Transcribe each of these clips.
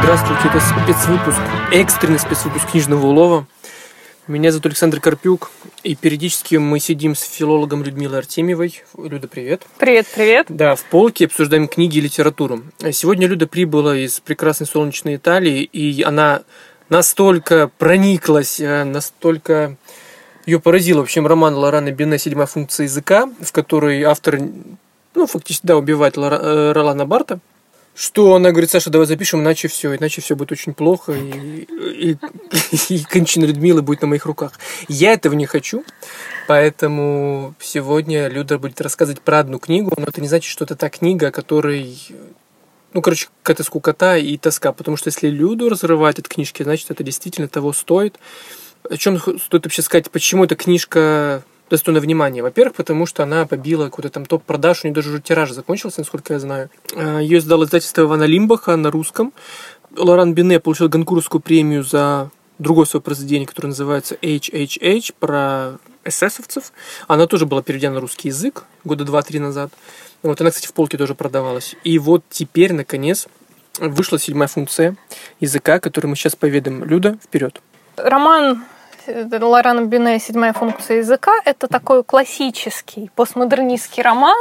Здравствуйте, это спецвыпуск, экстренный спецвыпуск книжного улова. Меня зовут Александр Карпюк, и периодически мы сидим с филологом Людмилой Артемьевой. Люда, привет. Привет, привет. Да, в полке обсуждаем книги и литературу. Сегодня Люда прибыла из прекрасной солнечной Италии, и она настолько прониклась, э, настолько ее поразил, в общем, роман Лорана Бене «Седьмая функция языка», в которой автор, ну, фактически, да, убивает э, Ролана Барта что она говорит, Саша, давай запишем, иначе все, иначе все будет очень плохо, и, и, и кончина Людмилы будет на моих руках. Я этого не хочу, поэтому сегодня Люда будет рассказывать про одну книгу, но это не значит, что это та книга, которой ну, короче, какая-то скукота и тоска, потому что если Люду разрывать от книжки, значит, это действительно того стоит. О чем стоит вообще сказать, почему эта книжка достойна внимания. Во-первых, потому что она побила какой-то там топ-продаж, у нее даже уже тираж закончился, насколько я знаю. А, Ее издал издательство Ивана Лимбаха на русском. Лоран Бине получил Ганкурскую премию за другое свое произведение, которое называется HHH, про эсэсовцев. Она тоже была переведена на русский язык года два-три назад. Вот она, кстати, в полке тоже продавалась. И вот теперь, наконец, вышла седьмая функция языка, которую мы сейчас поведаем. Люда, вперед. Роман Лорана Бюне «Седьмая функция языка» — это такой классический постмодернистский роман,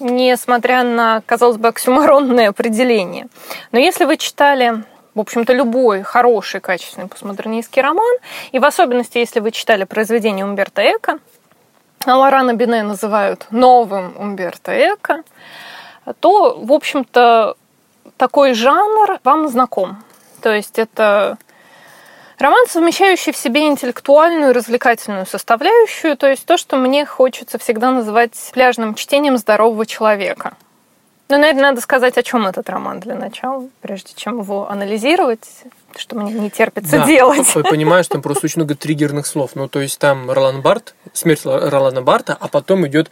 несмотря на, казалось бы, оксюморонное определение. Но если вы читали в общем-то, любой хороший, качественный постмодернистский роман, и в особенности, если вы читали произведение Умберто Эко, а Лорана Бине называют новым Умберто Эко, то, в общем-то, такой жанр вам знаком. То есть это Роман, совмещающий в себе интеллектуальную и развлекательную составляющую, то есть то, что мне хочется всегда называть пляжным чтением здорового человека. Ну, наверное, надо сказать, о чем этот роман для начала, прежде чем его анализировать, что мне не терпится да, делать. Я понимаю, что там просто очень много триггерных слов. Ну, то есть там Ролан Барт, смерть Ролана Барта, а потом идет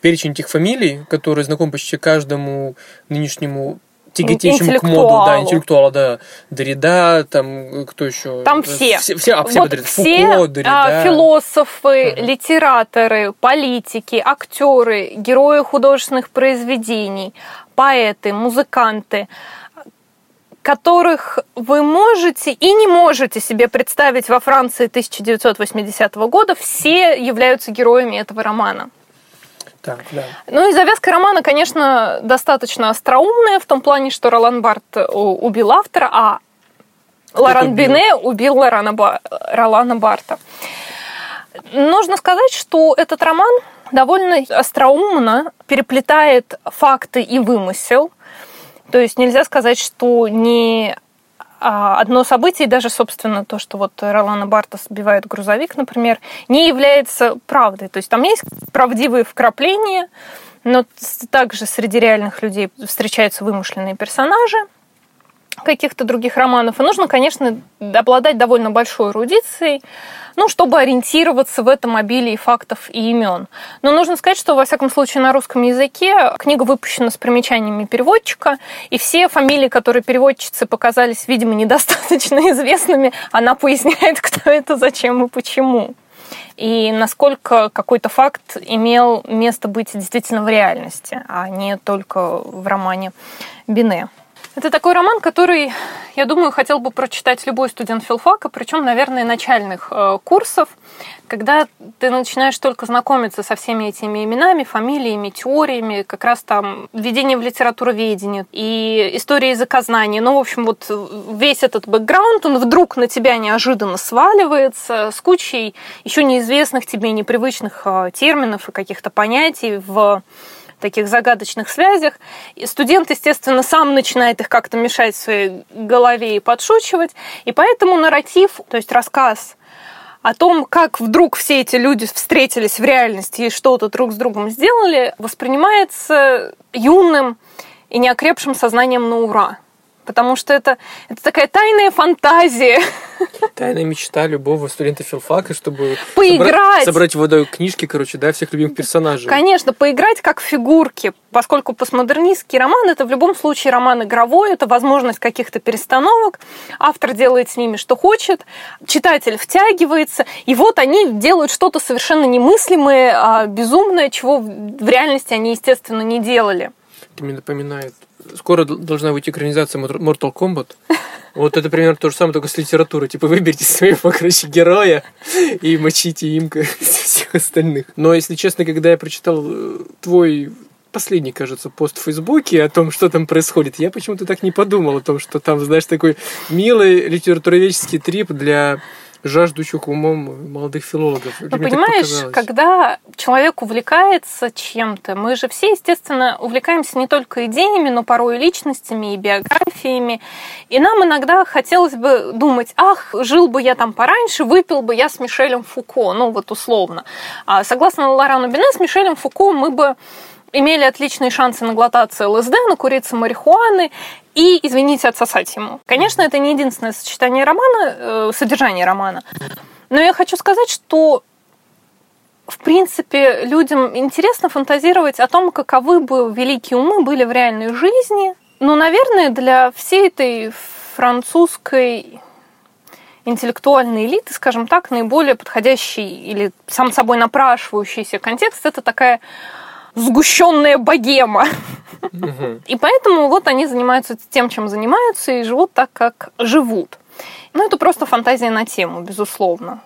перечень тех фамилий, которые знакомы почти каждому нынешнему тяготеющим к моду, да, интеллектуала, да, Дорида, там кто еще? Там все. Все, все, а, все, вот Дорида, все Фуко, Дорида. А, философы, ага. литераторы, политики, актеры, герои художественных произведений, поэты, музыканты которых вы можете и не можете себе представить во Франции 1980 года, все являются героями этого романа. Так, да. Ну и завязка романа, конечно, достаточно остроумная в том плане, что Ролан Барт э, убил автора, а Лоран убил? Бине убил Лорана Ба... Ролана Барта. Нужно сказать, что этот роман довольно остроумно переплетает факты и вымысел. То есть нельзя сказать, что не одно событие, даже, собственно, то, что вот Ролана Барта сбивает грузовик, например, не является правдой. То есть там есть правдивые вкрапления, но также среди реальных людей встречаются вымышленные персонажи каких-то других романов. И нужно, конечно, обладать довольно большой эрудицией, ну, чтобы ориентироваться в этом обилии фактов и имен. Но нужно сказать, что, во всяком случае, на русском языке книга выпущена с примечаниями переводчика, и все фамилии, которые переводчицы показались, видимо, недостаточно известными, она поясняет, кто это, зачем и почему и насколько какой-то факт имел место быть действительно в реальности, а не только в романе Бине. Это такой роман, который, я думаю, хотел бы прочитать любой студент филфака, причем, наверное, начальных э, курсов, когда ты начинаешь только знакомиться со всеми этими именами, фамилиями, теориями, как раз там введение в литературоведение и история языкознания. Ну, в общем, вот весь этот бэкграунд, он вдруг на тебя неожиданно сваливается с кучей еще неизвестных тебе непривычных э, терминов и каких-то понятий в таких загадочных связях. И студент, естественно, сам начинает их как-то мешать в своей голове и подшучивать. И поэтому нарратив, то есть рассказ о том, как вдруг все эти люди встретились в реальности и что-то друг с другом сделали, воспринимается юным и неокрепшим сознанием на ура потому что это, это такая тайная фантазия. Тайная мечта любого студента филфака, чтобы поиграть. собрать, собрать в водой книжки, короче, да, всех любимых персонажей. Конечно, поиграть как фигурки, поскольку постмодернистский роман это в любом случае роман игровой, это возможность каких-то перестановок, автор делает с ними что хочет, читатель втягивается, и вот они делают что-то совершенно немыслимое, а безумное, чего в реальности они, естественно, не делали. Это мне напоминает. Скоро должна выйти экранизация Mortal Kombat. Вот это примерно то же самое, только с литературой. Типа выберите своего, короче, героя и мочите им всех остальных. Но, если честно, когда я прочитал э, твой последний, кажется, пост в Фейсбуке о том, что там происходит, я почему-то так не подумал о том, что там, знаешь, такой милый литературоведческий трип для жаждущих умом молодых филологов. Ну, понимаешь, когда человек увлекается чем-то, мы же все, естественно, увлекаемся не только идеями, но порой и личностями, и биографиями. И нам иногда хотелось бы думать, ах, жил бы я там пораньше, выпил бы я с Мишелем Фуко, ну вот условно. А согласно Лорану Бене, с Мишелем Фуко мы бы имели отличные шансы наглотаться ЛСД, накуриться марихуаны и, извините, отсосать ему. Конечно, это не единственное сочетание романа, э, содержание романа. Но я хочу сказать, что в принципе, людям интересно фантазировать о том, каковы бы великие умы были в реальной жизни. Но, наверное, для всей этой французской интеллектуальной элиты, скажем так, наиболее подходящий или сам собой напрашивающийся контекст – это такая сгущенная богема. И поэтому вот они занимаются тем, чем занимаются, и живут так, как живут. Ну, это просто фантазия на тему, безусловно.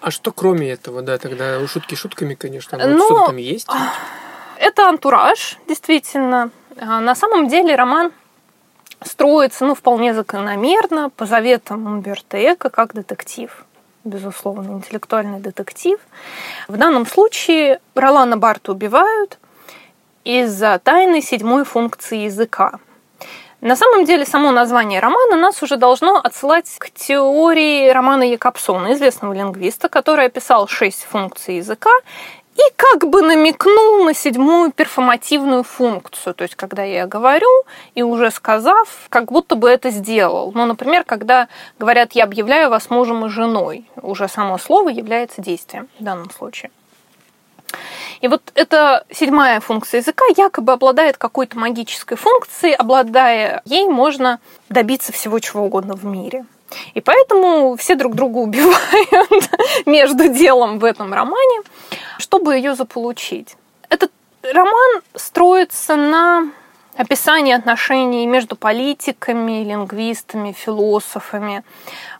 А что кроме этого, да, тогда шутки шутками, конечно, но ну, что там есть? Это антураж, действительно. А на самом деле роман строится, ну, вполне закономерно, по заветам Умберто Эко, как детектив безусловно, интеллектуальный детектив. В данном случае Ролана Барта убивают, из-за тайны седьмой функции языка. На самом деле, само название романа нас уже должно отсылать к теории романа Якобсона, известного лингвиста, который описал шесть функций языка и как бы намекнул на седьмую перформативную функцию. То есть, когда я говорю и уже сказав, как будто бы это сделал. Ну, например, когда говорят «я объявляю вас мужем и женой», уже само слово является действием в данном случае. И вот эта седьмая функция языка якобы обладает какой-то магической функцией, обладая ей можно добиться всего чего угодно в мире. И поэтому все друг друга убивают между делом в этом романе, чтобы ее заполучить. Этот роман строится на описании отношений между политиками, лингвистами, философами.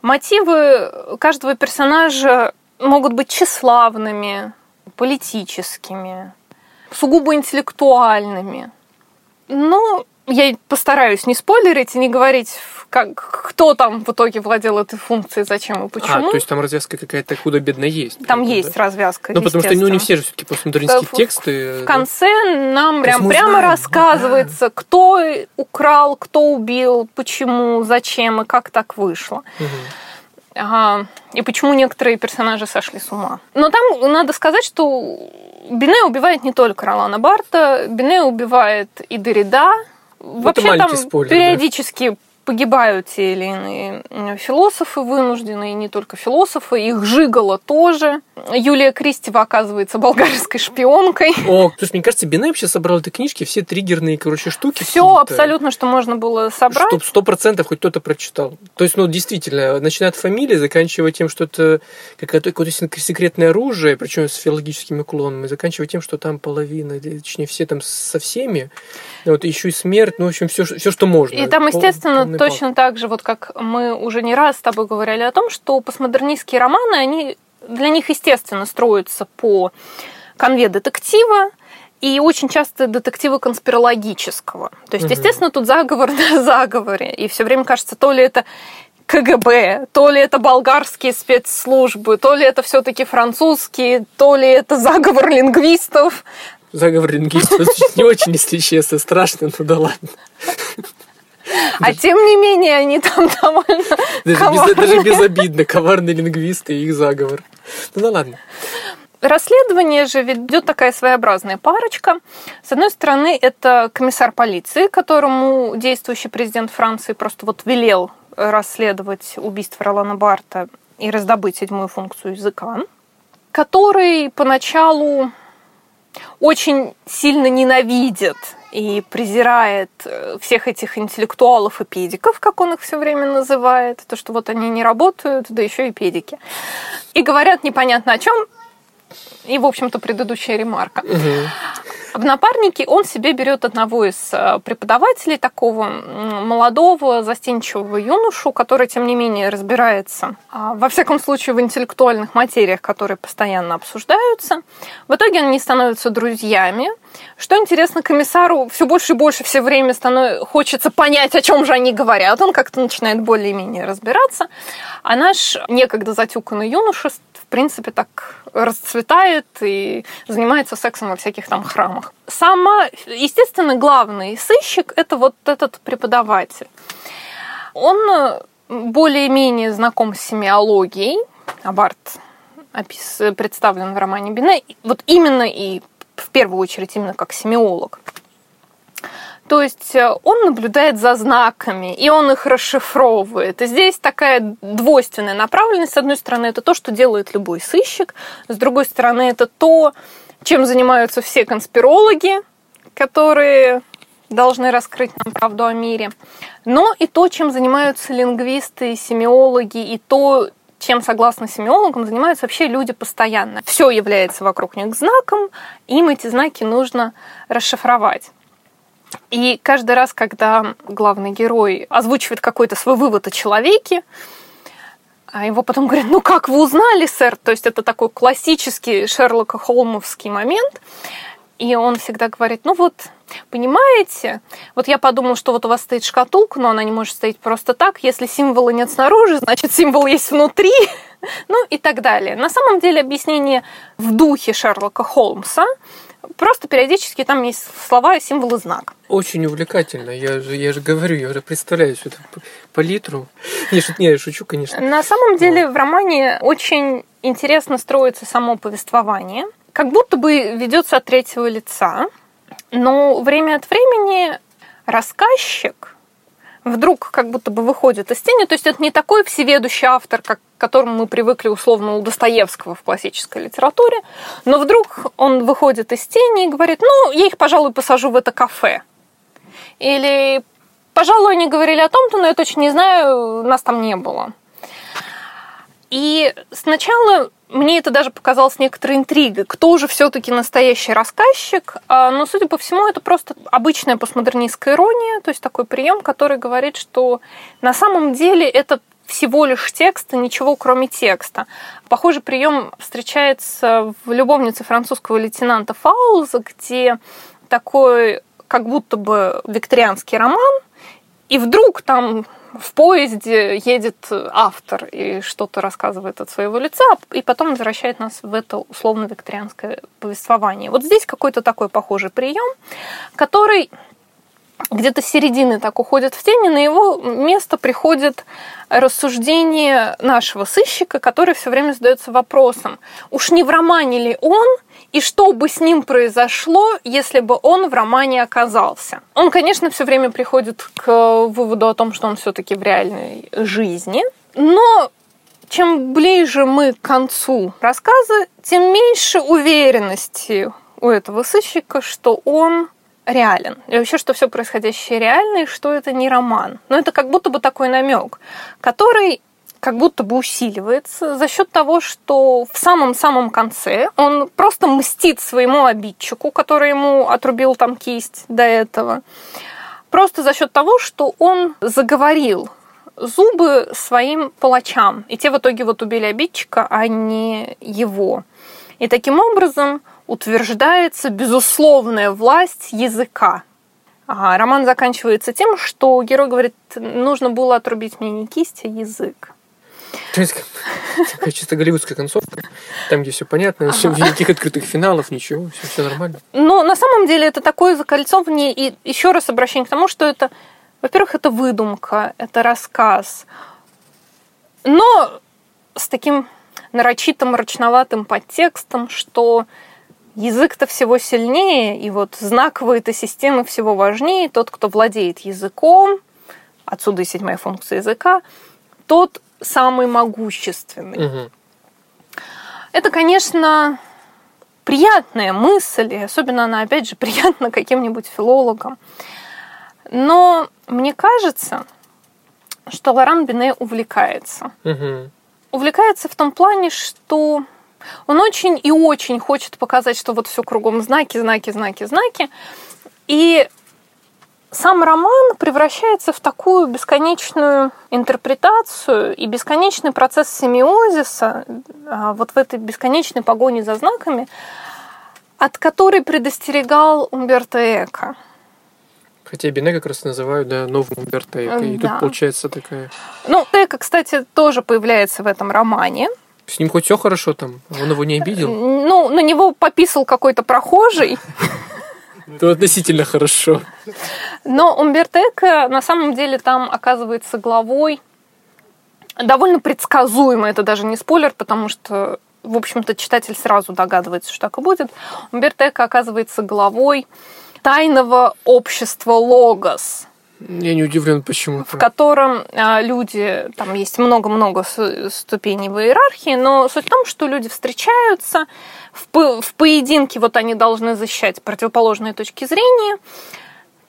Мотивы каждого персонажа могут быть тщеславными, политическими, сугубо интеллектуальными. Но я постараюсь не спойлерить и не говорить, как, кто там в итоге владел этой функцией, зачем и почему. А, то есть там развязка какая-то худо-бедно есть. Там есть да? развязка, Ну, потому что ну, не все же все-таки постмодернистские в, тексты. В конце нам прям прямо знаем, рассказывается, да. кто украл, кто убил, почему, зачем и как так вышло. Угу. Ага. И почему некоторые персонажи сошли с ума. Но там надо сказать, что Бине убивает не только Ролана Барта, Бине убивает и Дорида. Вообще там спойлер, периодически да? Погибают те или иные философы вынужденные, не только философы, их жигало тоже. Юлия Кристева оказывается болгарской шпионкой. О, слушай, мне кажется, Бине вообще собрал эти книжки, все триггерные, короче, штуки. Все абсолютно, что можно было собрать. Чтоб сто процентов хоть кто-то прочитал. То есть, ну, действительно, начиная от фамилии, заканчивая тем, что это какое-то, какое-то секретное оружие, причем с филологическими уклонами, заканчивая тем, что там половина, точнее, все там со всеми, вот еще и смерть, ну, в общем, все, все что можно. И там, естественно, точно пак. так же, вот как мы уже не раз с тобой говорили о том, что постмодернистские романы, они для них, естественно, строятся по конве детектива, и очень часто детектива конспирологического. То есть, угу. естественно, тут заговор на заговоре. И все время кажется, то ли это КГБ, то ли это болгарские спецслужбы, то ли это все-таки французские, то ли это заговор лингвистов. Заговор лингвистов не очень, если честно, страшно, ну да ладно. А тем не менее, они там довольно даже, без, даже безобидно, коварные лингвисты и их заговор. Ну да ладно. Расследование же ведет такая своеобразная парочка. С одной стороны, это комиссар полиции, которому действующий президент Франции просто вот велел расследовать убийство Ролана Барта и раздобыть седьмую функцию языка, который поначалу очень сильно ненавидит и презирает э, всех этих интеллектуалов и педиков, как он их все время называет, то, что вот они не работают, да еще и педики. И говорят непонятно о чем, И, в общем-то, предыдущая ремарка. В напарнике он себе берет одного из э, преподавателей, такого молодого, застенчивого юношу, который, тем не менее, разбирается, а, во всяком случае, в интеллектуальных материях, которые постоянно обсуждаются. В итоге они становятся друзьями. Что интересно, комиссару все больше и больше все время становится, хочется понять, о чем же они говорят. Он как-то начинает более-менее разбираться. А наш некогда затюканный юноша принципе, так расцветает и занимается сексом во всяких там храмах. Сама, естественно, главный сыщик – это вот этот преподаватель. Он э, более-менее знаком с семиологией. Абарт представлен в романе Бине. Вот именно и в первую очередь именно как семиолог. То есть э, он наблюдает за знаками, и он их расшифровывает. И здесь такая двойственная направленность. С одной стороны, это то, что делает любой сыщик. С другой стороны, это то, чем занимаются все конспирологи, которые должны раскрыть нам правду о мире. Но и то, чем занимаются лингвисты, семиологи, и то, чем, согласно семиологам, занимаются вообще люди постоянно. Все является вокруг них знаком, им эти знаки нужно расшифровать. И каждый раз, когда главный герой озвучивает какой-то свой вывод о человеке, а его потом говорят, ну как вы узнали, сэр? То есть это такой классический Шерлока Холмовский момент. И он всегда говорит, ну вот, понимаете, вот я подумал, что вот у вас стоит шкатулка, но она не может стоять просто так. Если символа нет снаружи, значит символ есть внутри. ну и так далее. На самом деле объяснение в духе Шерлока Холмса, Просто периодически там есть слова, символы, знак. Очень увлекательно. Я же, я же говорю, я уже представляю всю эту палитру. Не, шут, не, я шучу, конечно. На самом деле в романе очень интересно строится само повествование. Как будто бы ведется от третьего лица, но время от времени рассказчик вдруг как будто бы выходит из тени. То есть это не такой всеведущий автор, как, к которому мы привыкли условно у Достоевского в классической литературе, но вдруг он выходит из тени и говорит, ну, я их, пожалуй, посажу в это кафе. Или, пожалуй, они говорили о том-то, но я точно не знаю, нас там не было. И сначала мне это даже показалось некоторой интригой. Кто же все-таки настоящий рассказчик? А, но, судя по всему, это просто обычная постмодернистская ирония, то есть такой прием, который говорит, что на самом деле это всего лишь текст, и ничего кроме текста. Похожий прием встречается в «Любовнице французского лейтенанта Фауза», где такой как будто бы викторианский роман, и вдруг там в поезде едет автор и что-то рассказывает от своего лица, и потом возвращает нас в это условно-викторианское повествование. Вот здесь какой-то такой похожий прием, который где-то с середины так уходит в тени, на его место приходит рассуждение нашего сыщика, который все время задается вопросом, уж не в романе ли он, и что бы с ним произошло, если бы он в романе оказался. Он, конечно, все время приходит к выводу о том, что он все-таки в реальной жизни, но чем ближе мы к концу рассказа, тем меньше уверенности у этого сыщика, что он реален. И вообще, что все происходящее реально, и что это не роман. Но это как будто бы такой намек, который как будто бы усиливается за счет того, что в самом-самом конце он просто мстит своему обидчику, который ему отрубил там кисть до этого. Просто за счет того, что он заговорил зубы своим палачам. И те в итоге вот убили обидчика, а не его. И таким образом утверждается безусловная власть языка. А роман заканчивается тем, что герой говорит, нужно было отрубить мне не кисть, а язык. То есть такая чисто голливудская концовка, там, где все понятно, ага. никаких открытых финалов, ничего, все, все нормально. Но на самом деле это такое закольцовывание, и еще раз обращение к тому, что это, во-первых, это выдумка, это рассказ, но с таким нарочитым, мрачноватым подтекстом, что язык-то всего сильнее, и вот знаковые-то системы всего важнее. Тот, кто владеет языком, отсюда и седьмая функция языка, тот самый могущественный. Угу. Это, конечно, приятная мысль, и особенно она, опять же, приятна каким-нибудь филологам. Но мне кажется, что Лоран Бине увлекается. Угу. Увлекается в том плане, что Он очень и очень хочет показать, что вот все кругом знаки, знаки, знаки, знаки. И сам роман превращается в такую бесконечную интерпретацию и бесконечный процесс семиозиса, а, вот в этой бесконечной погоне за знаками, от которой предостерегал Умберто Эко. Хотя Бине как раз называют да, новым Умберто Эко. И Да. тут получается такая... Ну, Эко, кстати, тоже появляется в этом романе. С ним хоть все хорошо там, он его не обидел. Ну, на него пописал какой-то прохожий, То относительно хорошо. но Умберто Эко на самом деле там оказывается главой довольно предсказуемо, это даже не спойлер, потому что, в общем-то, читатель сразу догадывается, что так и будет. Умберто оказывается главой тайного общества Логос, Я не удивлен, почему. в котором а, люди, там есть много-много ступеней в иерархии, но суть в том, что люди встречаются, в, по- в поединке вот они должны защищать противоположные точки зрения,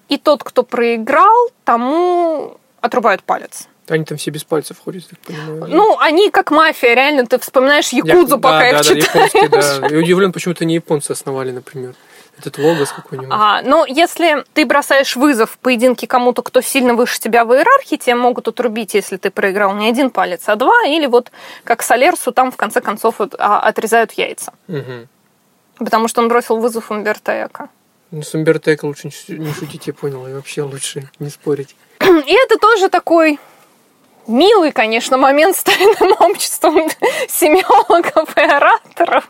и тот, кто проиграл, тому отрубают палец. Они там все без пальцев ходят, так понимаю. Ну, они как мафия, реально, ты вспоминаешь Якудзу, Я- пока да, их да, читаешь. Да, японский, да. Я удивлен, почему это не японцы основали, например. Этот логос какой-нибудь. А, но если ты бросаешь вызов в поединке кому-то, кто сильно выше тебя в иерархии, тебе могут отрубить, если ты проиграл не один палец, а два, или вот как Солерсу там в конце концов а, отрезают яйца. Угу. Потому что он бросил вызов Умберто Эко. Ну, с Умберто Эко лучше не шутить, я понял. И вообще лучше не спорить. И это тоже такой милый, конечно, момент с тайным обществом семиологов и ораторов.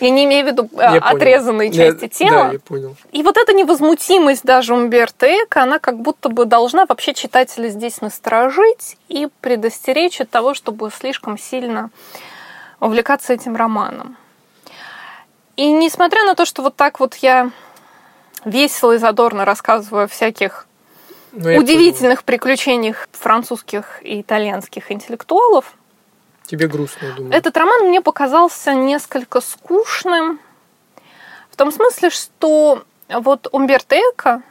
Я не имею в виду э, Я понял. отрезанные Я- части тела. Да, я понял. И вот эта невозмутимость даже Умберто Эко, она как будто бы должна вообще читателя здесь насторожить и предостеречь от того, чтобы слишком сильно увлекаться этим романом. И несмотря на то, что вот так вот я весело и задорно рассказываю о всяких Ну, я удивительных приключениях французских и итальянских интеллектуалов, понял. Тебе грустно, я думаю. этот роман мне показался несколько скучным, в том смысле, что вот Умберто Эко,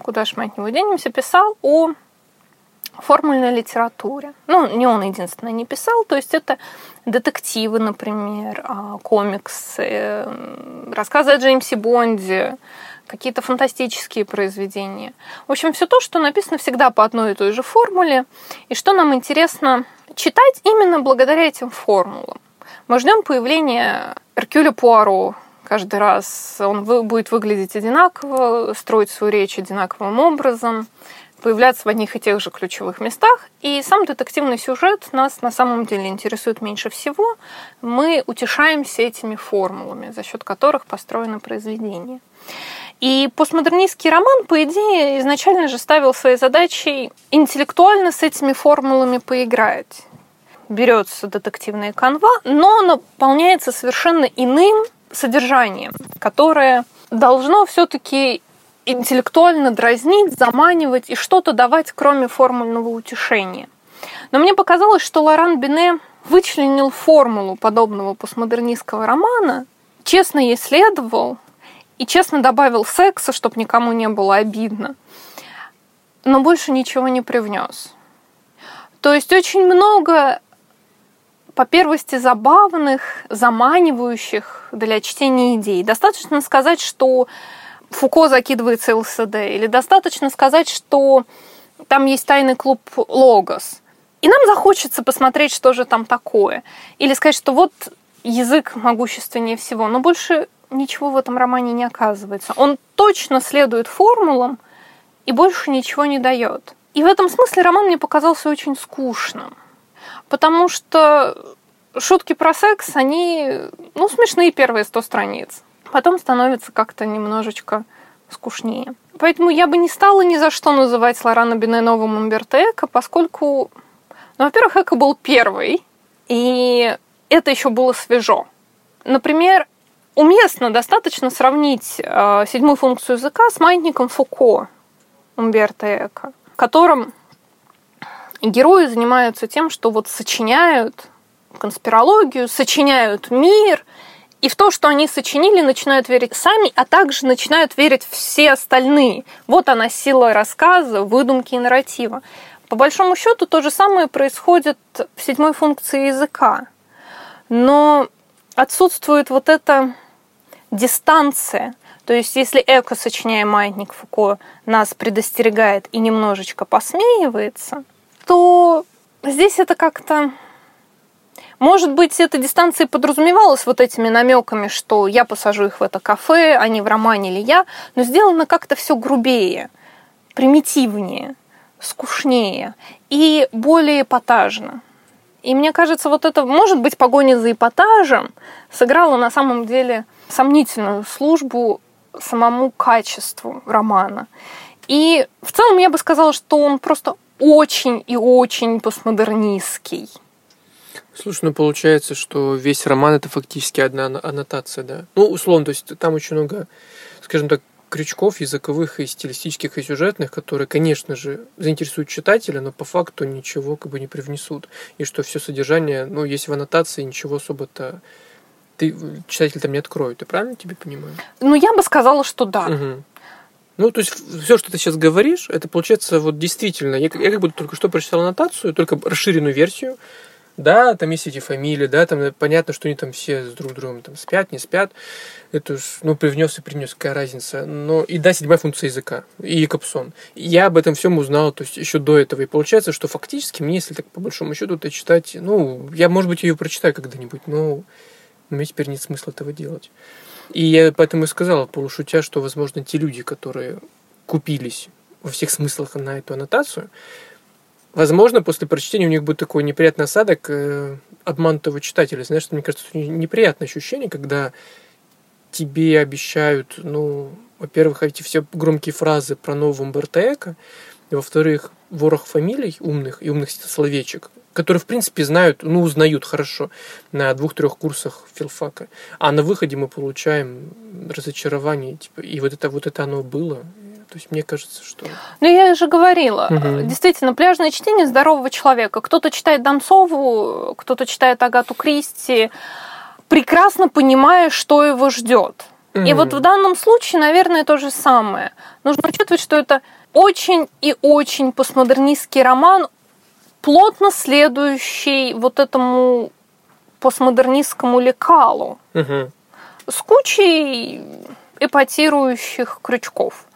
куда ж мы от него денемся, писал о формульной литературе. Ну, не он единственный не писал, то есть это детективы, например, а, комиксы, м, рассказы о Джеймсе Бонде, какие-то фантастические произведения. В общем, все то, что написано всегда по одной и той же формуле, и что нам интересно читать именно благодаря этим формулам. Мы ждем появления Эркюля Пуаро каждый раз. Он будет выглядеть одинаково, строить свою речь одинаковым образом, появляться в одних и тех же ключевых местах. И сам детективный сюжет нас на самом деле интересует меньше всего. Мы утешаемся этими формулами, за счет которых построено произведение. И постмодернистский роман, по идее, изначально же ставил своей задачей интеллектуально с этими формулами поиграть. Берется детективная канва, но наполняется совершенно иным содержанием, которое должно все-таки интеллектуально дразнить, заманивать и что-то давать, кроме формульного утешения. Но мне показалось, что Лоран Бине вычленил формулу подобного постмодернистского романа, честно ей следовал и честно добавил секса, чтобы никому не было обидно, но больше ничего не привнес. То есть очень много по первости забавных, заманивающих для чтения идей. Достаточно сказать, что Фуко закидывается ЛСД, или достаточно сказать, что там есть тайный клуб Логос. И нам захочется посмотреть, что же там такое. Или сказать, что вот язык могущественнее всего. Но больше ничего в этом романе не оказывается. Он точно следует формулам и больше ничего не дает. И в этом смысле роман мне показался очень скучным. Потому что шутки про секс, они, ну, смешные первые 100 страниц. Потом становится как-то немножечко скучнее. Поэтому я бы не стала ни за что называть Лорана Бине новым Умберто Эко, поскольку, ну, во-первых, Эко был первый, и это еще было свежо. Например, уместно достаточно сравнить э, седьмую функцию языка с маятником Фуко Умберто Эко, в котором герои занимаются тем, что вот сочиняют конспирологию, сочиняют мир, и в то, что они сочинили, начинают верить сами, а также начинают верить все остальные. Вот она сила рассказа, выдумки и нарратива. По большому счету то же самое происходит в седьмой функции языка. Но отсутствует вот эта дистанция. То есть, если Эко, сочиняя маятник Фуко, нас предостерегает и немножечко посмеивается, то здесь это как-то может быть, эта дистанция подразумевалась вот этими намеками, что я посажу их в это кафе, они в романе или я, но сделано как-то все грубее, примитивнее, скучнее и более эпатажно. И мне кажется, вот это, может быть, погоня за эпатажем сыграла на самом деле сомнительную службу самому качеству романа. И в целом я бы сказала, что он просто очень и очень постмодернистский. Слушай, ну получается, что весь роман это фактически одна аннотация, да? Ну, условно, то есть там очень много, скажем так, крючков языковых и стилистических и сюжетных, которые, конечно же, заинтересуют читателя, но по факту ничего как бы не привнесут. И что все содержание, ну, есть в аннотации, ничего особо-то ты, читатель там не откроет. Ты правильно тебе понимаю? Ну, я бы сказала, что да. Угу. Ну, то есть, все, что ты сейчас говоришь, это получается вот действительно. Я, я как бы только что прочитал аннотацию, только расширенную версию, да, там есть эти фамилии, да, там понятно, что они там все с друг другом там спят, не спят. Это уж, ну, привнес и принес, какая разница. Но и да, седьмая функция языка, и капсон. Я об этом всем узнал, то есть еще до этого. И получается, что фактически мне, если так по большому счету, то читать, ну, я, может быть, ее прочитаю когда-нибудь, но мне теперь нет смысла этого делать. И я поэтому и сказал, полушутя, что, возможно, те люди, которые купились во всех смыслах на эту аннотацию, Возможно, после прочтения у них будет такой неприятный осадок э, обманутого читателя. Знаешь, что мне кажется, неприятное ощущение, когда тебе обещают, ну, во-первых, эти все громкие фразы про нового Умберто Эко, во-вторых, ворох фамилий умных и умных словечек, которые, в принципе, знают, ну, узнают хорошо на двух-трех курсах филфака. А на выходе мы получаем разочарование, типа, и вот это, вот это оно было, то есть мне кажется, что... Ну, я же говорила, угу. действительно, пляжное чтение здорового человека. Кто-то читает Донцову, кто-то читает Агату Кристи, прекрасно понимая, что его ждет. Угу. И вот в данном случае, наверное, то же самое. Нужно учитывать, что это очень и очень постмодернистский роман, плотно следующий вот этому постмодернистскому лекалу. Угу. С кучей эпатирующих крючков.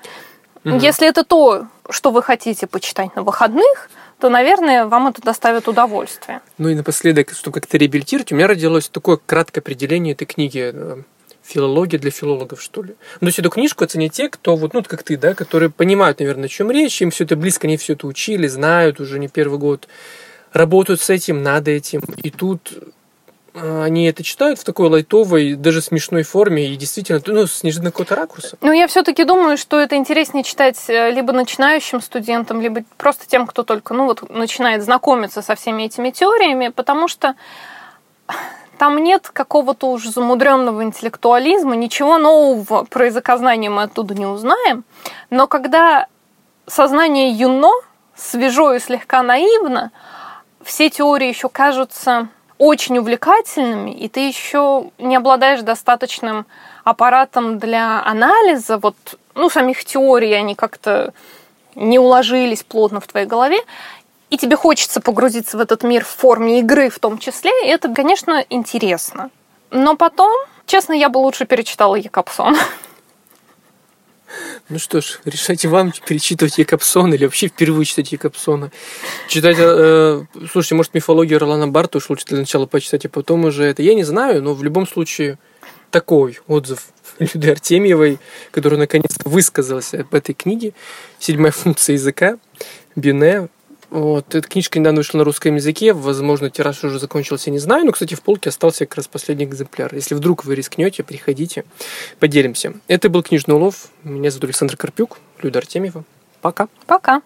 Угу. Если это то, что вы хотите почитать на выходных, то, наверное, вам это доставит удовольствие. Ну и напоследок, чтобы как-то реабилитировать, у меня родилось такое краткое определение этой книги э, филология для филологов, что ли. Но есть эту книжку оценят те, кто вот, ну, как ты, да, которые понимают, наверное, о чем речь, им все это близко, они все это учили, знают уже не первый год, работают с этим, надо этим. И тут а, они это читают в такой лайтовой, даже смешной форме и действительно, ну, с неожиданно какого-то ракурса. Ну, я все-таки думаю, что это интереснее читать э, либо начинающим студентам, либо просто тем, кто только, ну, вот, начинает знакомиться со всеми этими теориями, потому что там нет какого-то уж замудренного интеллектуализма, ничего нового про языкознание мы оттуда не узнаем, но когда сознание юно, свежо и слегка наивно, все теории еще кажутся очень увлекательными, и ты еще не обладаешь достаточным аппаратом для анализа, вот, ну, самих теорий, они как-то не уложились плотно в твоей голове, и тебе хочется погрузиться в этот мир в форме игры в том числе, и это, конечно, интересно. Но потом, честно, я бы лучше перечитала Якобсон. Ну что ж, решайте вам перечитывать Якобсона или вообще впервые читать Якобсона. Читать, э, слушайте, может, мифологию Ролана Барта уж лучше для начала почитать, а потом уже это. Я не знаю, но в любом случае такой отзыв Люды Артемьевой, который наконец-то высказался об этой книге. Седьмая функция языка. Бине. Вот, эта книжка недавно вышла на русском языке, возможно, тираж уже закончился, не знаю, но, кстати, в полке остался как раз последний экземпляр. Если вдруг вы рискнете, приходите, поделимся. Это был книжный улов. Меня зовут Александр Карпюк, Люда Артемьева. Пока. Пока.